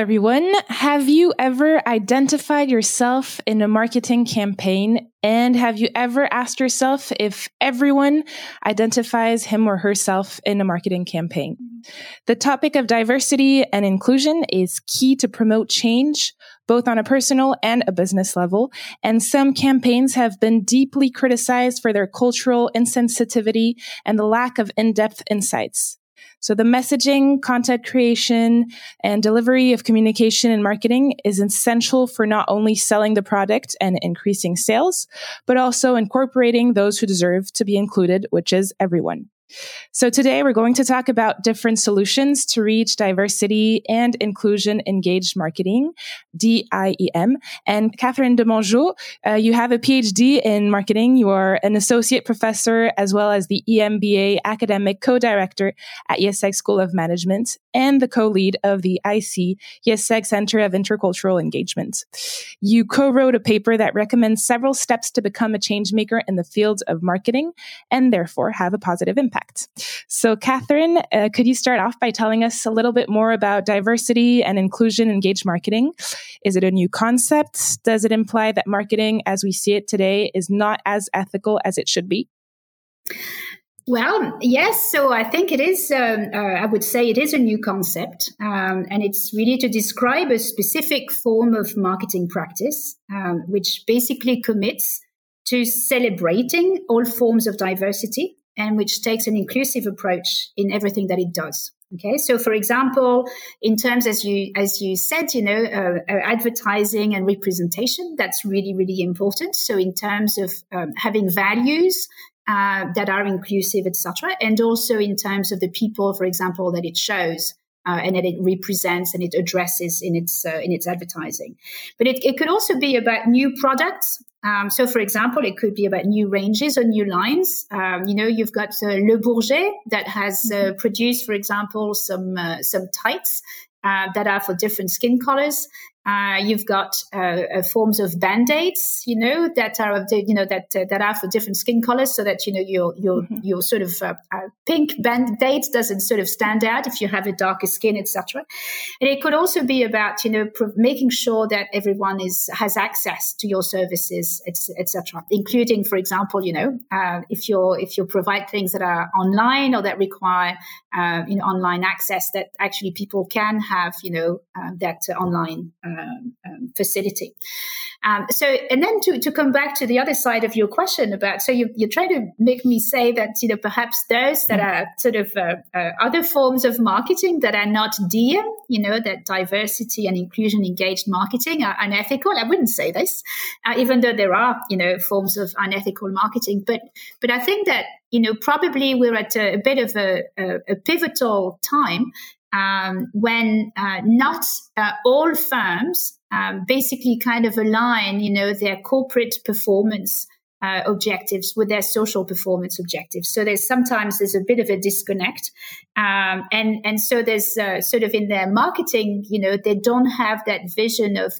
Everyone. Have you ever identified yourself in a marketing campaign? And have you ever asked yourself if everyone identifies him or herself in a marketing campaign? The topic of diversity and inclusion is key to promote change, both on a personal and a business level. And some campaigns have been deeply criticized for their cultural insensitivity and the lack of in-depth insights. So the messaging, content creation, and delivery of communication and marketing is essential for not only selling the product and increasing sales, but also incorporating those who deserve to be included, which is everyone. So today we're going to talk about different solutions to reach diversity and inclusion engaged marketing, DIEM. And Catherine Demangeot, uh, you have a PhD in marketing. You are an associate professor as well as the EMBA academic co-director at IÉSEG School of Management and the co-lead of the IC IÉSEG Center of Intercultural Engagement. You co-wrote a paper that recommends several steps to become a change maker in the field of marketing and therefore have a positive impact impact. So, Catherine, uh, could you start off by telling us a little bit more about diversity and inclusion engaged marketing? Is it a new concept? Does it imply that marketing as we see it today is not as ethical as it should be? Well, yes. So I think it is, um, uh, I would say it is a new concept. Um, and it's really to describe a specific form of marketing practice, um, which basically commits to celebrating all forms of diversity and which takes an inclusive approach in everything that it does. Okay, so for example, in terms as you as you said, you know, uh, uh, advertising and representation, that's really really important. So in terms of um, having values uh, that are inclusive, etc., and also in terms of the people, for example, that it shows. Uh, and that it represents and it addresses in its uh, in its advertising, but it, it could also be about new products um, so, for example, it could be about new ranges or new lines. Um, you know, you've got uh, Le Bourget that has uh, mm-hmm. produced, for example, some uh, some tights uh, that are for different skin colors. Uh, you've got uh, uh, forms of band-aids, you know, that are you know that uh, that are for different skin colors, so that you know your your mm-hmm. your sort of uh, pink band-aid doesn't sort of stand out if you have a darker skin, etc. And it could also be about you know pro- making sure that everyone is has access to your services, etc. Including, for example, you know, if you if you provide things that are online or that require you know online access, that actually people can have you know that online um, um, facility. Um, so, and then to, to come back to the other side of your question about, so you, you're trying to make me say that, you know, perhaps those that are sort of uh, uh, other forms of marketing that are not DIEM, you know, that diversity and inclusion engaged marketing are unethical. I wouldn't say this, uh, even though there are, you know, forms of unethical marketing. But, but I think that, you know, probably we're at a, a bit of a, a, a pivotal time um, when uh, not uh, all firms um, basically kind of align, you know, their corporate performance uh, objectives with their social performance objectives. So there's sometimes there's a bit of a disconnect, um, and and so there's uh, sort of in their marketing, you know, they don't have that vision of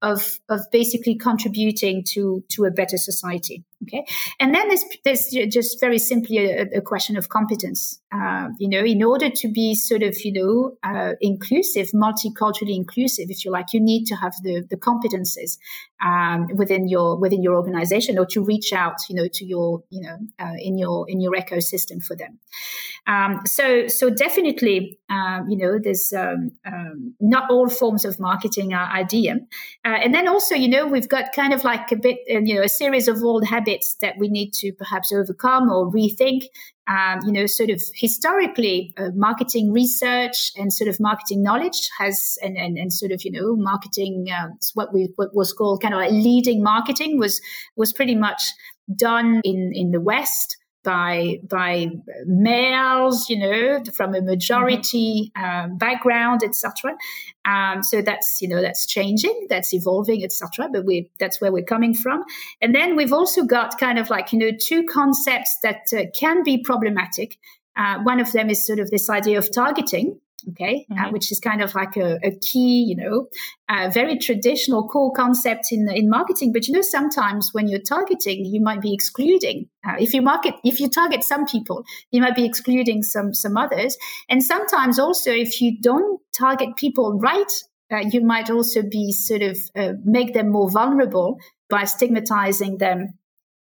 of of basically contributing to to a better society. Okay, and then there's there's just very simply a, a question of competence. Uh, you know, in order to be sort of you know uh, inclusive, multiculturally inclusive, if you like, you need to have the the competences um, within your within your organization, or to reach out, you know, to your you know uh, in your in your ecosystem for them. Um, so so definitely, um, you know, there's um, um, not all forms of marketing are ideal. Uh, and then also, you know, we've got kind of like a bit, uh, you know, a series of old habits that we need to perhaps overcome or rethink. Um, you know, sort of historically, uh, marketing research and sort of marketing knowledge has, and, and, and sort of, you know, marketing, um, what we, what was called kind of like leading marketing was, was pretty much done in, in the West. By by males, you know, from a majority mm-hmm. um, background, etc. Um, so that's you know that's changing, that's evolving, etc. But we that's where we're coming from. And then we've also got kind of like you know two concepts that uh, can be problematic. Uh, one of them is sort of this idea of targeting, okay, uh, mm-hmm. uh, which is kind of like a, a key, you know, uh, very traditional core concept in in marketing. But you know, sometimes when you're targeting, you might be excluding. Uh, if you market, if you target some people, you might be excluding some some others. And sometimes also, if you don't target people right, uh, you might also be sort of uh, make them more vulnerable by stigmatizing them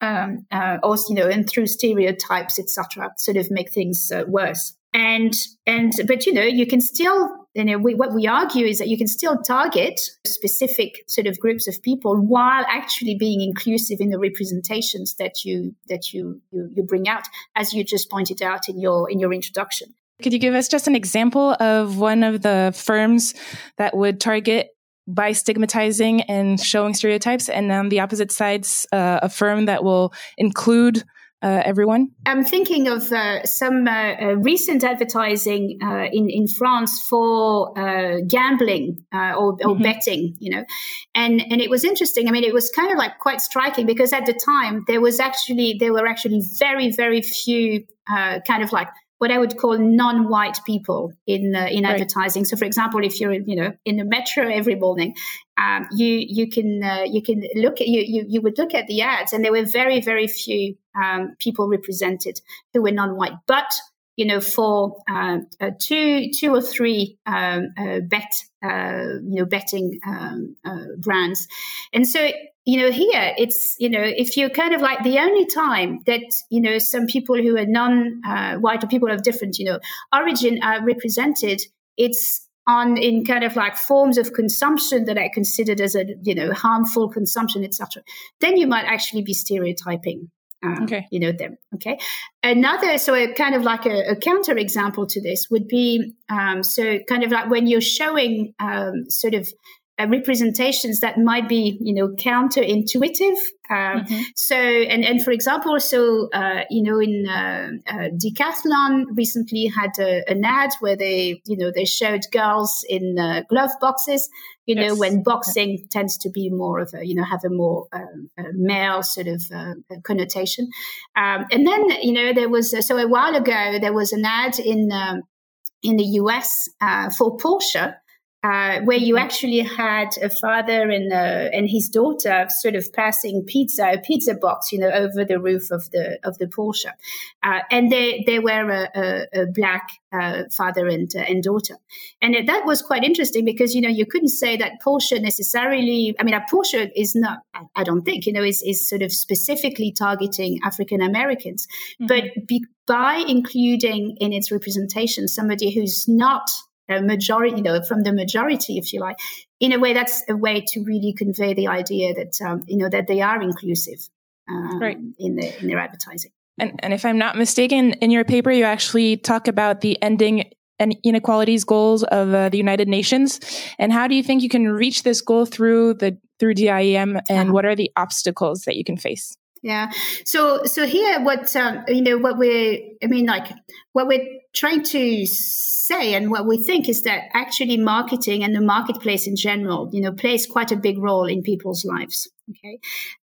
um, uh, or you know, and through stereotypes, etc., sort of make things uh, worse and and but you know you can still you know we, what we argue is that you can still target specific sort of groups of people while actually being inclusive in the representations that you that you you, you bring out as you just pointed out in your in your introduction. Could you give us just an example of one of the firms that would target by stigmatizing and showing stereotypes and on the opposite sides uh, a firm that will include uh, everyone? I'm thinking of uh, some uh, uh recent advertising uh, in in France for uh, gambling or, or mm-hmm. betting, you know, and and it was interesting. I mean, it was kind of like quite striking because at the time there was actually there were actually very very few kind of like what I would call non-white people in uh, in right. advertising. So, for example, if you're you know in the metro every morning, um, you you can uh, you can look at you, you you would look at the ads, and there were very very few um, people represented who were non-white, but you know, for uh, uh, two, two or three um, uh, bet, uh, you know, betting um, uh, brands, and so you know, here it's, you know, if you're kind of like the only time that, you know, some people who are non uh, or people of different, you know, origin are represented, it's on in kind of like forms of consumption that are considered as a, you know, harmful consumption, etc. Then you might actually be stereotyping. Uh, okay. You know them. Okay. Another, so a kind of like a, a counter example to this would be, um, so kind of like when you're showing um, sort of representations that might be, you know, counterintuitive. Uh, mm-hmm. So, and, and for example, so, uh, you know, in uh, uh Decathlon recently had a, an ad where they, you know, they showed girls in uh, glove boxes, you yes. know, when boxing tends to be more of a, you know, have a more um, a male sort of connotation. Um, and then, you know, there was, so a while ago, there was an ad in, um, in the US for Porsche uh, where you mm-hmm. actually had a father and uh, and his daughter sort of passing pizza, a pizza box, you know, over the roof of the of the Porsche, uh, and they they were a, a, a black uh, father and uh, and daughter, and that was quite interesting because you know you couldn't say that Porsche necessarily. I mean, a Porsche is not. I don't think you know is is sort of specifically targeting African Americans, mm-hmm. but be, by including in its representation somebody who's not a majority, you know, from the majority, if you like. In a way, that's a way to really convey the idea that um, you know that they are inclusive um, right. in their in their advertising. And, and if I'm not mistaken, in your paper, you actually talk about the ending and inequalities goals of uh, the United Nations. And how do you think you can reach this goal through the through DIEM? And uh-huh. what are the obstacles that you can face? Yeah. So so here, what um, you know, what we're I mean, like what we're trying to say and what we think is that actually marketing and the marketplace in general, you know, plays quite a big role in people's lives. Okay,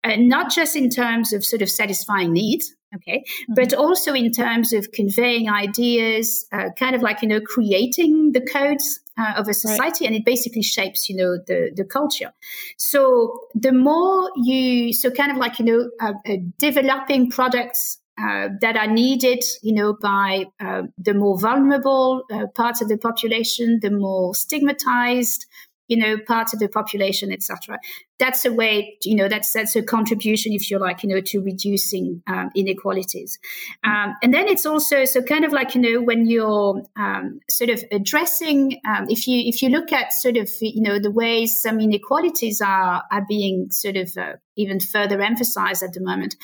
uh, not just in terms of sort of satisfying needs. Okay, mm-hmm. but also in terms of conveying ideas, uh, kind of like you know, creating the codes uh, of a society, right. and it basically shapes you know the the culture. So the more you, so kind of like you know, uh, uh, developing products uh, that are needed, you know, by uh, the more vulnerable uh, parts of the population, the more stigmatized, you know, parts of the population, etc. That's a way, you know, that's that's a contribution, if you like, you know, to reducing um, inequalities. Um, and then it's also so kind of like you know when you're um, sort of addressing, um, if you if you look at sort of you know the ways some inequalities are are being sort of uh, even further emphasized at the moment.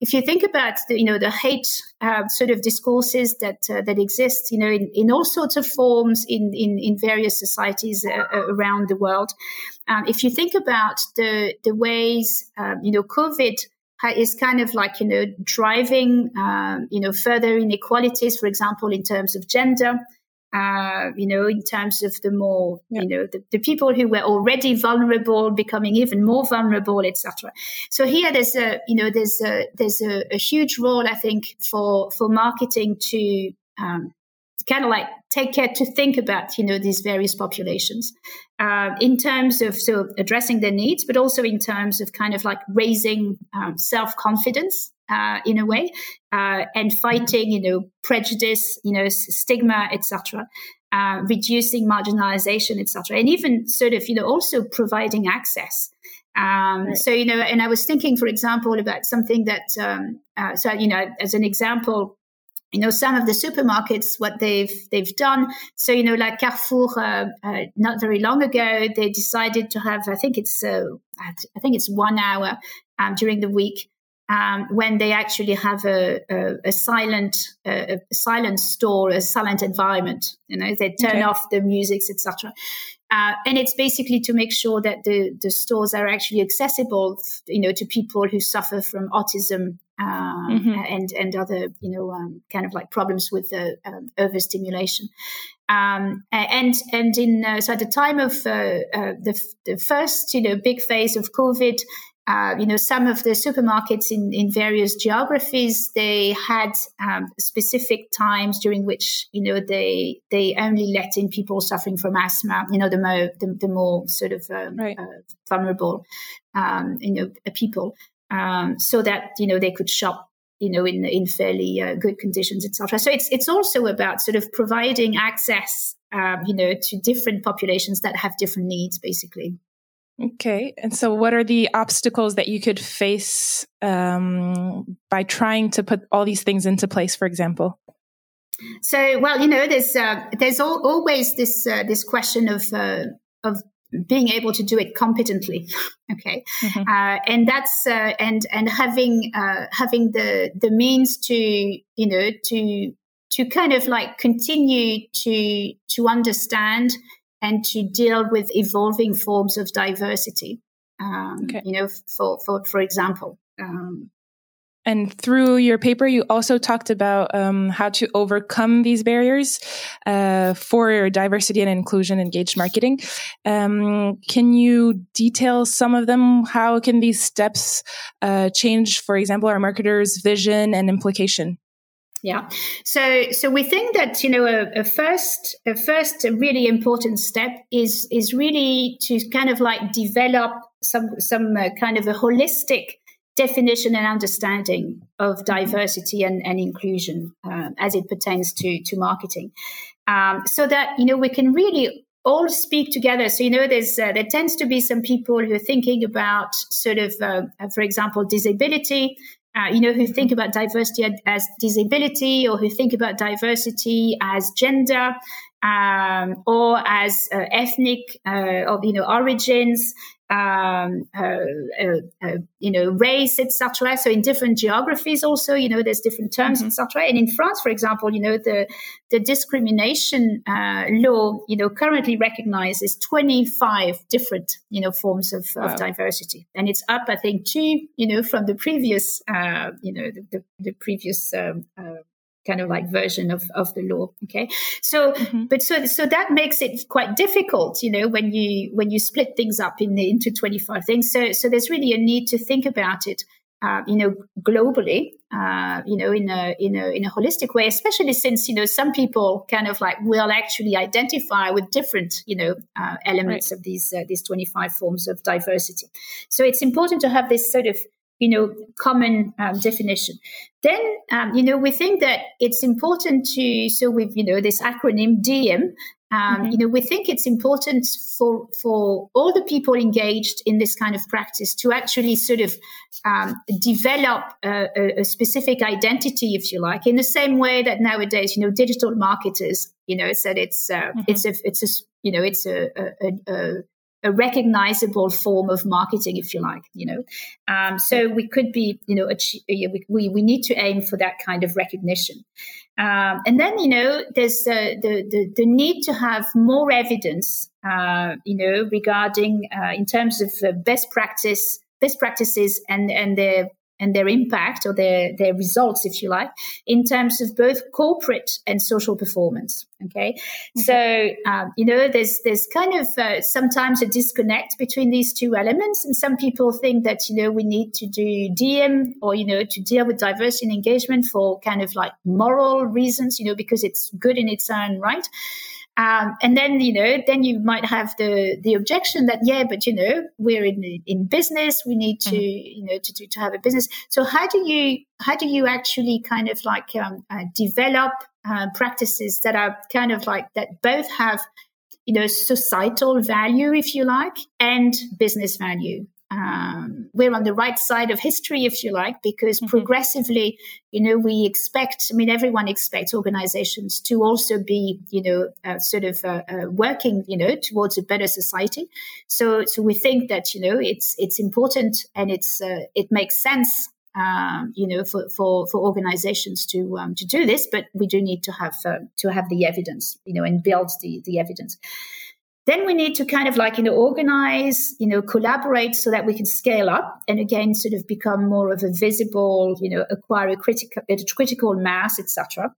If you think about the, you know the hate uh, sort of discourses that uh, that exist, you know, in, in all sorts of forms in in, in various societies uh, around the world. Um, if you think about the the ways um, you know COVID is kind of like you know driving um, you know further inequalities for example in terms of gender uh, you know in terms of the more yeah. you know the, the, people who were already vulnerable becoming even more vulnerable etc so here there's a you know there's a there's a, a huge role i think for for marketing to um, kind of like take care to think about you know these various populations uh, in terms of so addressing their needs but also in terms of kind of like raising um, self-confidence uh, in a way uh, and fighting you know prejudice you know stigma etc uh, reducing marginalization etc and even sort of you know also providing access um, right. So, you know, and I was thinking, for example, about something that, um, uh, so, you know, as an example, you know some of the supermarkets what they've they've done so you know like carrefour uh, uh, not very long ago they decided to have i think it's uh, i think it's one hour um, during the week um, when they actually have a, a, a silent a silent store a silent environment you know they turn okay. off the music etc uh, and it's basically to make sure that the, the stores are actually accessible, you know, to people who suffer from autism um, mm-hmm. and and other, you know, um, kind of like problems with the um, overstimulation. Um, and and in uh, so at the time of uh, uh the the first, you know, big phase of COVID, uh, you know, some of the supermarkets in, in various geographies, they had um, specific times during which, you know, they they only let in people suffering from asthma, you know, the more the, the more sort of um, right. uh, vulnerable, um, you know, people, um, so that you know they could shop, you know, in in fairly uh, good conditions, etc. So it's it's also about sort of providing access, um, you know, to different populations that have different needs, basically. Okay. And so, what are the obstacles that you could face um, by trying to put all these things into place, for example? So, well, you know, there's uh, there's al- always this uh, this question of uh, of being able to do it competently, okay, mm-hmm. Uh, and that's uh, and and having uh, having the the means to you know to to kind of like continue to to understand and to deal with evolving forms of diversity. Um, okay. You know, for for for example. Um, and through your paper, you also talked about um, how to overcome these barriers uh, for diversity and inclusion engaged marketing. Um, can you detail some of them? How can these steps uh, change, for example, our marketers' vision and implication? Yeah. So so we think that you know a, a first a first really important step is is really to kind of like develop some some uh, kind of a holistic definition and understanding of diversity and, and inclusion uh, as it pertains to to marketing, um, so that you know we can really all speak together. So you know, there's uh, there tends to be some people who are thinking about sort of, uh, for example, disability uh, you know, who think about diversity as disability or who think about diversity as gender um, or as uh, ethnic uh, or, you know, origins um, uh, uh, uh, you know, race, etc. So in different geographies, also, you know, there's different terms, mm-hmm. etc. And in France, for example, you know, the the discrimination uh, law, you know, currently recognizes 25 different, you know, forms of, wow. of diversity, and it's up, I think, two, you know, from the previous, uh, you know, the, the, the previous. Um, uh, kind of like version of, of the law okay so mm-hmm. but so so that makes it quite difficult you know when you when you split things up in the, into 25 things so so there's really a need to think about it uh, you know globally uh, you know in a in a in a holistic way especially since you know some people kind of like will actually identify with different you know uh, elements right. of these uh, these 25 forms of diversity so it's important to have this sort of you know, common um, definition. Then, um, you know, we think that it's important to, so with, you know, this acronym DiEM, um, mm-hmm. you know, we think it's important for for all the people engaged in this kind of practice to actually sort of um, develop a, a, specific identity, if you like, in the same way that nowadays, you know, digital marketers, you know, said it's uh, mm-hmm. it's a it's a you know it's a, a, a recognizable form of marketing, if you like, you know. Um, so we could be, you know, achieve, we, we, need to aim for that kind of recognition. Um, and then, you know, there's uh, the, the, the need to have more evidence, uh, you know, regarding uh, in terms of best practice, best practices and, and their and their impact or their, their results, if you like, in terms of both corporate and social performance. Okay. Mm-hmm. So, um, you know, there's, there's kind of uh, sometimes a disconnect between these two elements. And some people think that, you know, we need to do DM or, you know, to deal with diversity and engagement for kind of like moral reasons, you know, because it's good in its own right. Um, and then you know, then you might have the the objection that yeah, but you know, we're in in business. We need to mm-hmm. you know to, to to have a business. So how do you how do you actually kind of like um, uh, develop uh, practices that are kind of like that both have you know societal value, if you like, and business value um, we're on the right side of history, if you like, because mm-hmm. progressively, you know, we expect, I mean, everyone expects organizations to also be, you know, uh, sort of uh, uh, working, you know, towards a better society. So, so we think that, you know, it's, it's important and it's, uh, it makes sense um, you know, for, for, for organizations to um, to do this, but we do need to have uh, to have the evidence, you know, and build the the evidence. Then we need to kind of like, you know, organize, you know, collaborate so that we can scale up and again, sort of become more of a visible, you know, acquire a critical, a critical mass, etc.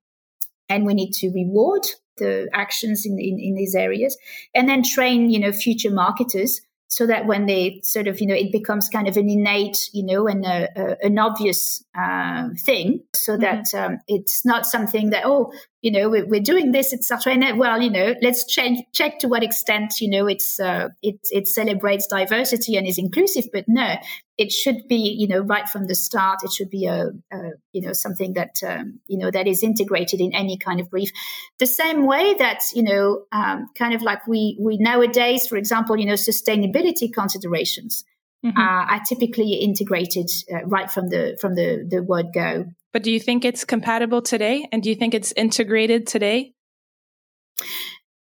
And we need to reward the actions in, in, in these areas and then train, you know, future marketers so that when they sort of, you know, it becomes kind of an innate, you know, and a, a, an obvious uh, thing, so mm-hmm. that um, it's not something that, oh, you know, we're, we're doing this, etc. And well, you know, let's check check to what extent, you know, it's uh, it it celebrates diversity and is inclusive. But no, it should be, you know, right from the start. It should be a, a you know something that um, you know that is integrated in any kind of brief. The same way that you know, um, kind of like we we nowadays, for example, you know, sustainability considerations. Mm-hmm. Uh, are typically integrated uh, right from the from the the word go. But do you think it's compatible today? And do you think it's integrated today?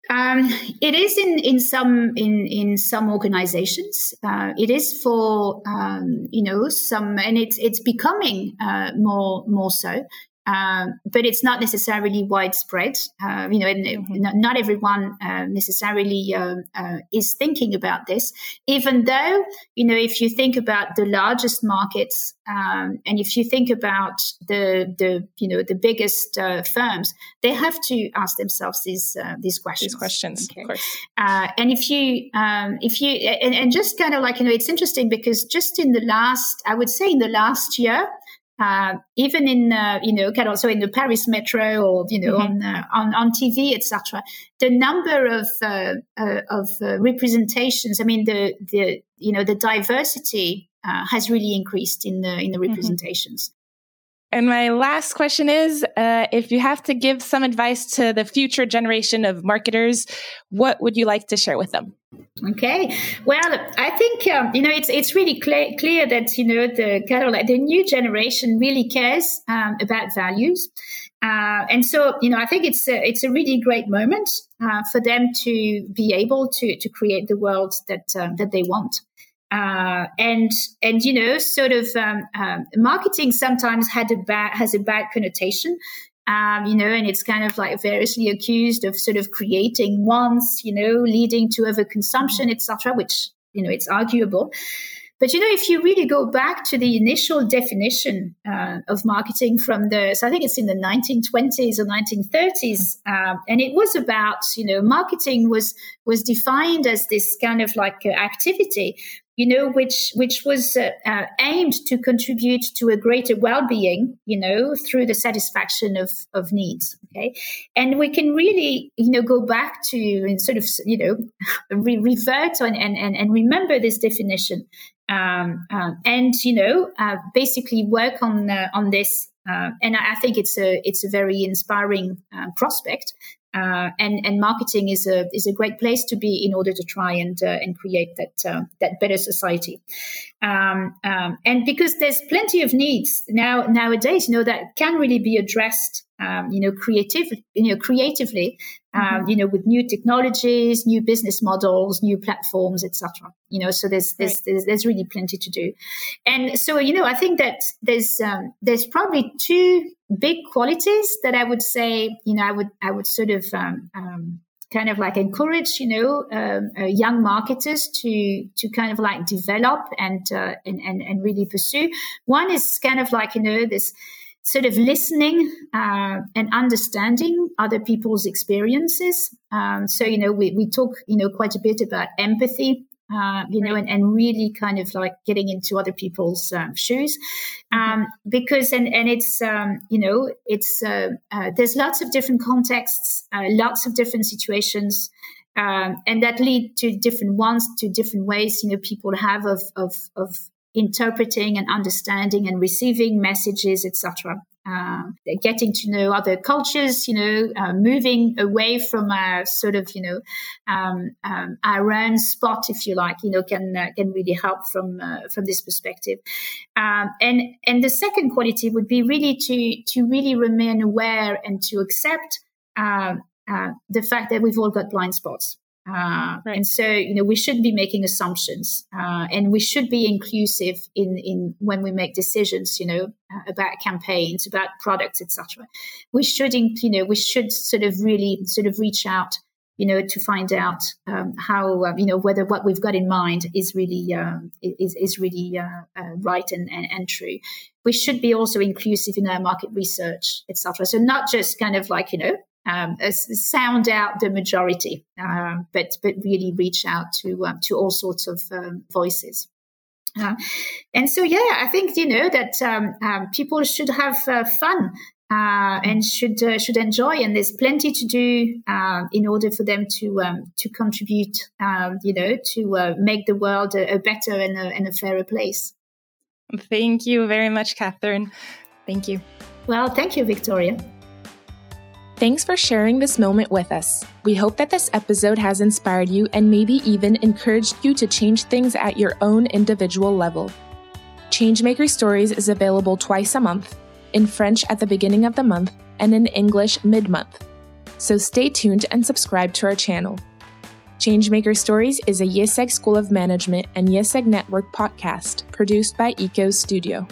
Um, it is in, in some in, in some organizations. Uh, it is for um, you know some, and it's it's becoming uh, more more so. Um, but it's not necessarily widespread. Uh, you know, and mm-hmm. not everyone uh, necessarily uh, uh, is thinking about this. Even though, you know, if you think about the largest markets, um, and if you think about the the you know the biggest uh, firms, they have to ask themselves these these questions. These questions, okay. of course. and if you um, if you and, and just kind of like you know, it's interesting because just in the last, I would say in the last year. Uh, even in uh, you know, kind of also in the Paris metro or you know mm-hmm. on, uh, on on TV, etc. The number of uh, uh, of uh, representations, I mean, the the you know the diversity has really increased in the in the mm-hmm. representations. And my last question is if you have to give some advice to the future generation of marketers, what would you like to share with them? Okay, well, I think um, you know it's it's really clear, clear that you know the kind of the new generation really cares um, about values, uh, and so you know I think it's a, it's a really great moment uh, for them to be able to to create the world that um, that they want. Uh, and and you know sort of um, um, marketing sometimes had a bad has a bad connotation um, you know, and it's kind of like variously accused of sort of creating wants, you know, leading to overconsumption, mm-hmm. etc., which you know it's arguable. But you know, if you really go back to the initial definition uh, of marketing from the, so I think it's in the 1920s or 1930s, mm-hmm. um, and it was about, you know, marketing was was defined as this kind of like uh, activity you know, which which was uh, uh, aimed to contribute to a greater well-being, you know, through the satisfaction of of needs. Okay, and we can really, you know, go back to and sort of, you know, re- revert on and, and and remember this definition, um, um, and you know, uh, basically work on uh, on this. Uh, and I think it's a it's a very inspiring uh, prospect uh, and and marketing is a is a great place to be in order to try and uh, and create that uh, that better society. Um, um, and because there's plenty of needs now nowadays, you know that can really be addressed. Um, you know, creative, you know, creatively, um, mm-hmm. you know, with new technologies, new business models, new platforms, etc. You know, so there's there's, right. there's, there's really plenty to do, and so you know, I think that there's um, there's probably two big qualities that I would say, you know, I would I would sort of um, um, kind of like encourage, you know, um, uh, young marketers to to kind of like develop and, uh, and and and really pursue. One is kind of like you know this sort of listening uh, and understanding other people's experiences. Um, so you know, we we talk you know quite a bit about empathy uh, you know, and, and really kind of like getting into other people's um, shoes. Um, because, and, and it's, um, you know, it's, uh, uh, there's lots of different contexts, uh, lots of different situations. Um, and that lead to different ones, to different ways, you know, people have of, of, of interpreting and understanding and receiving messages, etc uh, getting to know other cultures, you know, uh, moving away from a sort of, you know, um, um, our own spot, if you like, you know, can uh, can really help from uh, from this perspective. Um, and and the second quality would be really to to really remain aware and to accept uh, uh, the fact that we've all got blind spots. Uh, right. And so, you know, we shouldn't be making assumptions, uh, and we should be inclusive in in when we make decisions. You know, uh, about campaigns, about products, etc. We should, you know, we should sort of really sort of reach out, you know, to find out um, how, um, you know, whether what we've got in mind is really um, is is really uh, uh, right and, and and true. We should be also inclusive in our market research, etc. So not just kind of like you know um, sound out the majority, uh, but but really reach out to um, to all sorts of um, voices. Uh, and so, yeah, I think you know that um, um, people should have uh, fun uh, and should uh, should enjoy, and there's plenty to do in order for them to to contribute, you know, to uh, make the world a, a better and a, and a fairer place. Thank you very much, Catherine. Thank you. Well, thank you, Victoria. Thanks for sharing this moment with us. We hope that this episode has inspired you and maybe even encouraged you to change things at your own individual level. Changemaker Stories is available twice a month, in French at the beginning of the month and in English mid month. So stay tuned and subscribe to our channel. Changemaker Stories is a IÉSEG School of Management and IÉSEG Network podcast produced by ECO Studio.